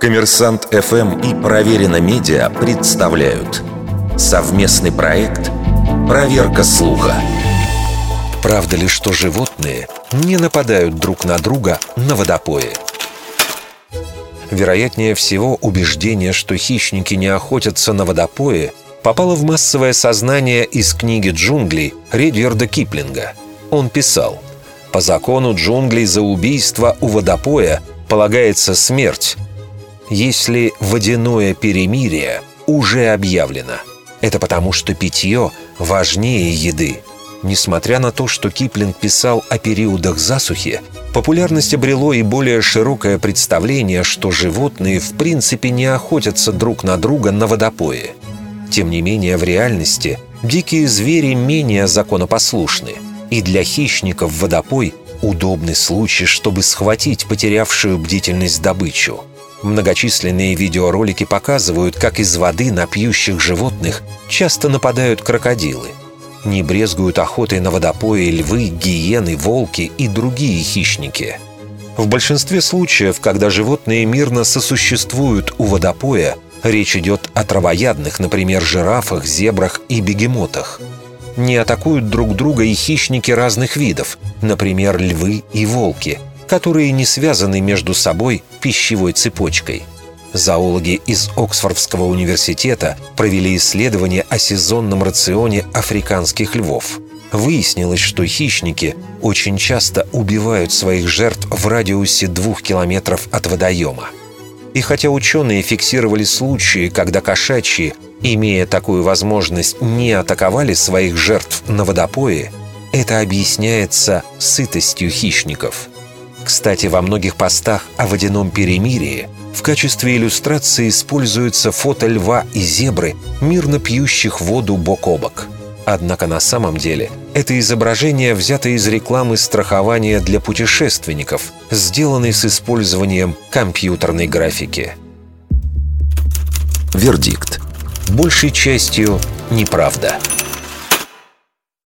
Коммерсант ФМ и Проверено Медиа представляют совместный проект «Проверка слуха». Правда ли, что животные не нападают друг на друга на водопое? Вероятнее всего, убеждение, что хищники не охотятся на водопое, попало в массовое сознание из книги «Джунгли» Редверда Киплинга. Он писал «По закону джунглей за убийство у водопоя полагается смерть, если водяное перемирие уже объявлено. Это потому, что питье важнее еды. Несмотря на то, что Киплинг писал о периодах засухи, популярность обрело и более широкое представление, что животные в принципе не охотятся друг на друга на водопое. Тем не менее, в реальности дикие звери менее законопослушны, и для хищников водопой – удобный случай, чтобы схватить потерявшую бдительность добычу – Многочисленные видеоролики показывают, как из воды на пьющих животных часто нападают крокодилы. Не брезгуют охотой на водопои львы, гиены, волки и другие хищники. В большинстве случаев, когда животные мирно сосуществуют у водопоя, речь идет о травоядных, например, жирафах, зебрах и бегемотах. Не атакуют друг друга и хищники разных видов, например, львы и волки – которые не связаны между собой пищевой цепочкой. Зоологи из Оксфордского университета провели исследование о сезонном рационе африканских львов. Выяснилось, что хищники очень часто убивают своих жертв в радиусе двух километров от водоема. И хотя ученые фиксировали случаи, когда кошачьи, имея такую возможность, не атаковали своих жертв на водопое, это объясняется сытостью хищников – кстати, во многих постах о водяном перемирии в качестве иллюстрации используются фото льва и зебры, мирно пьющих воду бок о бок. Однако на самом деле это изображение взято из рекламы страхования для путешественников, сделанной с использованием компьютерной графики. Вердикт. Большей частью неправда.